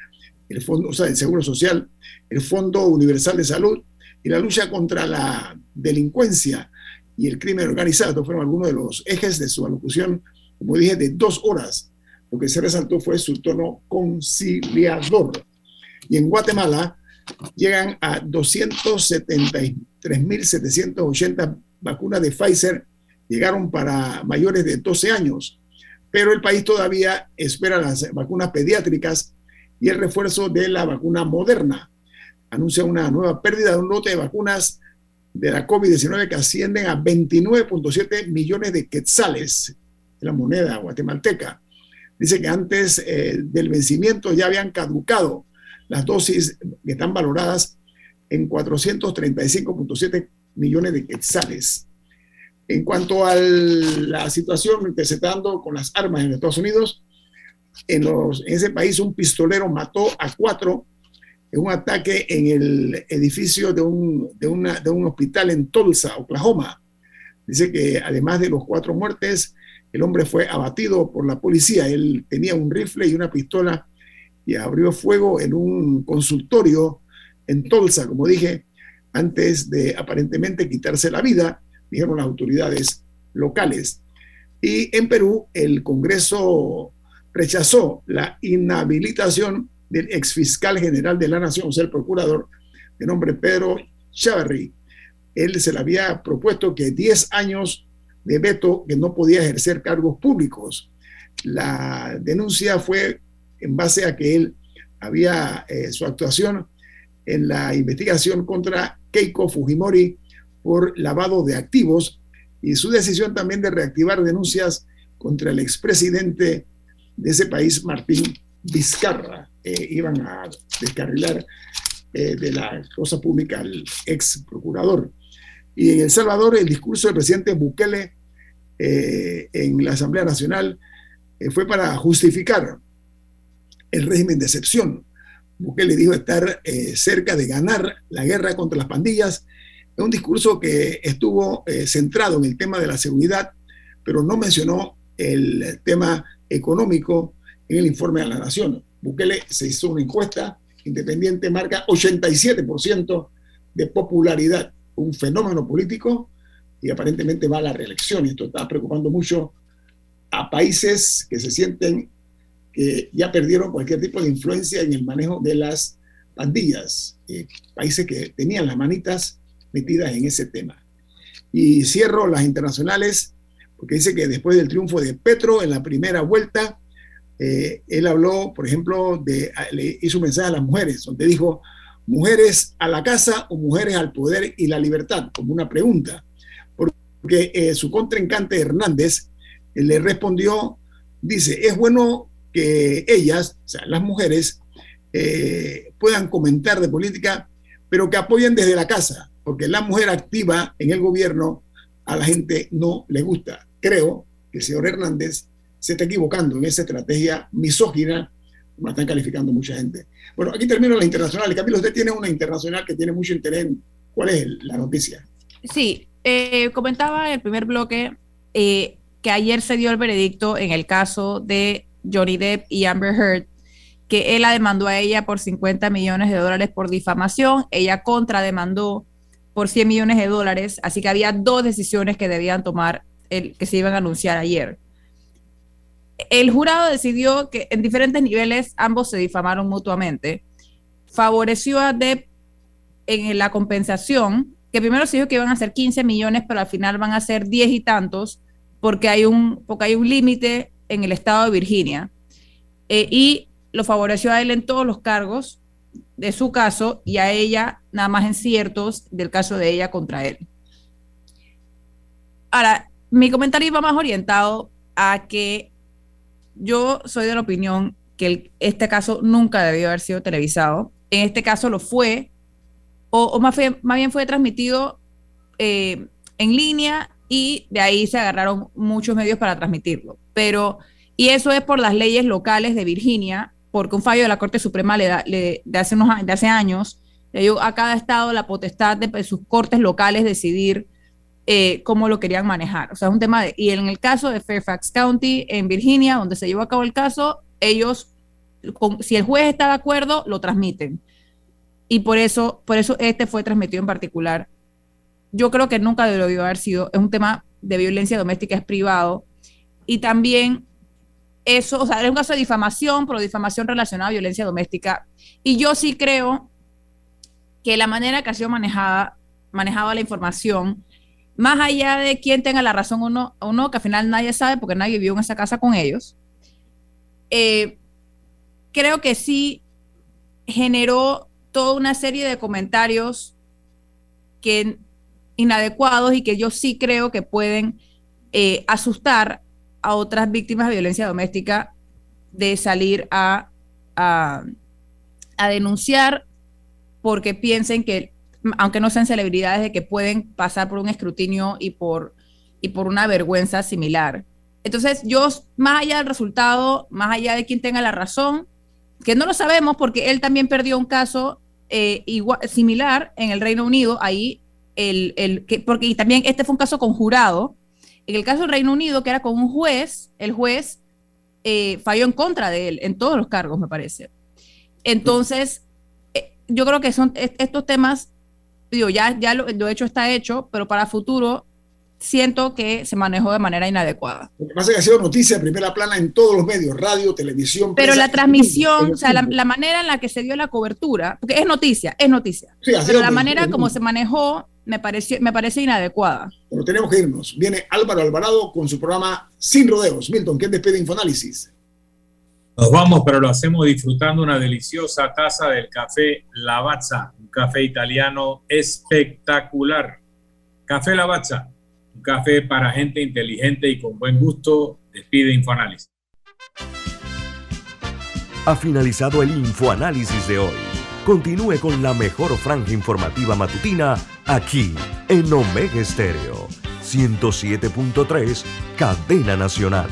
A: el fondo, o sea, el seguro social, el Fondo Universal de Salud y la lucha contra la delincuencia y el crimen organizado. Fueron algunos de los ejes de su alocución, como dije, de dos horas lo que se resaltó fue su tono conciliador. Y en Guatemala llegan a 273.780 vacunas de Pfizer, llegaron para mayores de 12 años, pero el país todavía espera las vacunas pediátricas y el refuerzo de la vacuna moderna. Anuncia una nueva pérdida de un lote de vacunas de la COVID-19 que ascienden a 29.7 millones de quetzales, la moneda guatemalteca. Dice que antes eh, del vencimiento ya habían caducado las dosis que están valoradas en 435.7 millones de quetzales. En cuanto a la situación que se está dando con las armas en Estados Unidos, en, los, en ese país un pistolero mató a cuatro en un ataque en el edificio de un, de, una, de un hospital en Tulsa, Oklahoma. Dice que además de los cuatro muertes, el hombre fue abatido por la policía. Él tenía un rifle y una pistola y abrió fuego en un consultorio en Tulsa, como dije, antes de aparentemente quitarse la vida, dijeron las autoridades locales. Y en Perú, el Congreso rechazó la inhabilitación del exfiscal general de la Nación, o sea, el procurador de nombre Pedro Chavarri. Él se le había propuesto que 10 años de veto que no podía ejercer cargos públicos. La denuncia fue en base a que él había eh, su actuación en la investigación contra Keiko Fujimori por lavado de activos y su decisión también de reactivar denuncias contra el expresidente de ese país, Martín Vizcarra. Iban a descarrilar eh, de la cosa pública al ex procurador. Y en El Salvador, el discurso del presidente Bukele eh, en la Asamblea Nacional eh, fue para justificar el régimen de excepción. Bukele dijo estar eh, cerca de ganar la guerra contra las pandillas. Es un discurso que estuvo centrado en el tema de la seguridad, pero no mencionó el tema económico en el informe de la Nación. Bukele se hizo una encuesta independiente, marca 87% de popularidad, un fenómeno político y aparentemente va a la reelección. Y esto está preocupando mucho a países que se sienten que ya perdieron cualquier tipo de influencia en el manejo de las pandillas, eh, países que tenían las manitas metidas en ese tema. Y cierro las internacionales, porque dice que después del triunfo de Petro en la primera vuelta, eh, él habló, por ejemplo, de, le hizo un mensaje a las mujeres, donde dijo, mujeres a la casa o mujeres al poder y la libertad, como una pregunta porque eh, su contrincante Hernández eh, le respondió, dice, es bueno que ellas, o sea, las mujeres, eh, puedan comentar de política, pero que apoyen desde la casa, porque la mujer activa en el gobierno a la gente no le gusta. Creo que el señor Hernández se está equivocando en esa estrategia misógina, como están calificando mucha gente. Bueno, aquí termino la internacional. Camilo, usted tiene una internacional que tiene mucho interés. ¿Cuál es la noticia?
B: Sí, eh, comentaba en el primer bloque eh, que ayer se dio el veredicto en el caso de Johnny Depp y Amber Heard, que él la demandó a ella por 50 millones de dólares por difamación, ella contrademandó por 100 millones de dólares, así que había dos decisiones que debían tomar, el, que se iban a anunciar ayer. El jurado decidió que en diferentes niveles ambos se difamaron mutuamente, favoreció a Depp en la compensación que primero se dijo que iban a ser 15 millones, pero al final van a ser 10 y tantos, porque hay un, un límite en el estado de Virginia. Eh, y lo favoreció a él en todos los cargos de su caso y a ella nada más en ciertos del caso de ella contra él. Ahora, mi comentario va más orientado a que yo soy de la opinión que este caso nunca debió haber sido televisado. En este caso lo fue, o, más, bien fue transmitido eh, en línea y de ahí se agarraron muchos medios para transmitirlo. Pero, y eso es por las leyes locales de Virginia, porque un fallo de la Corte Suprema le da, de, hace unos, de hace años le dio a cada estado la potestad de sus cortes locales decidir eh, cómo lo querían manejar. O sea, es un tema de, y en el caso de Fairfax County, en Virginia, donde se llevó a cabo el caso, ellos, si el juez está de acuerdo, lo transmiten. Y por eso, por eso este fue transmitido en particular. Yo creo que nunca debió haber sido, es un tema de violencia doméstica, es privado. Y también eso, o sea, es un caso de difamación, pero difamación relacionada a violencia doméstica. Y yo sí creo que la manera que ha sido manejada, manejada la información más allá de quién tenga la razón o no que al final nadie sabe porque nadie vivió en esa casa con ellos, eh, creo que sí generó toda una serie de comentarios que inadecuados y que yo sí creo que pueden eh, asustar a otras víctimas de violencia doméstica de salir a, a, a denunciar porque piensen que aunque no sean celebridades, de que pueden pasar por un escrutinio y por, y por una vergüenza similar. Entonces, yo, más allá del resultado, más allá de quien tenga la razón, que no lo sabemos porque él también perdió un caso eh, igual, similar en el Reino Unido, ahí, el, el, que, porque y también este fue un caso conjurado. En el caso del Reino Unido, que era con un juez, el juez eh, falló en contra de él en todos los cargos, me parece. Entonces, eh, yo creo que son estos temas digo, ya, ya lo, hecho está hecho, pero para futuro siento que se manejó de manera inadecuada.
A: Lo que pasa es que ha sido noticia de primera plana en todos los medios, radio, televisión.
B: Pero la transmisión, o sea, la, manera en la que se dio la cobertura, porque es noticia, es noticia. pero la manera como se manejó me, pareció, me parece inadecuada.
A: Pero tenemos que irnos. Viene Álvaro Alvarado con su programa Sin Rodeos. Milton, ¿quién despide Infoanálisis?
C: Nos vamos, pero lo hacemos disfrutando una deliciosa taza del café Lavazza, un café italiano espectacular. Café Lavazza, café para gente inteligente y con buen gusto. Despide Infoanálisis.
H: Ha finalizado el Infoanálisis de hoy. Continúe con la mejor franja informativa matutina aquí en Omega Estéreo 107.3, Cadena Nacional.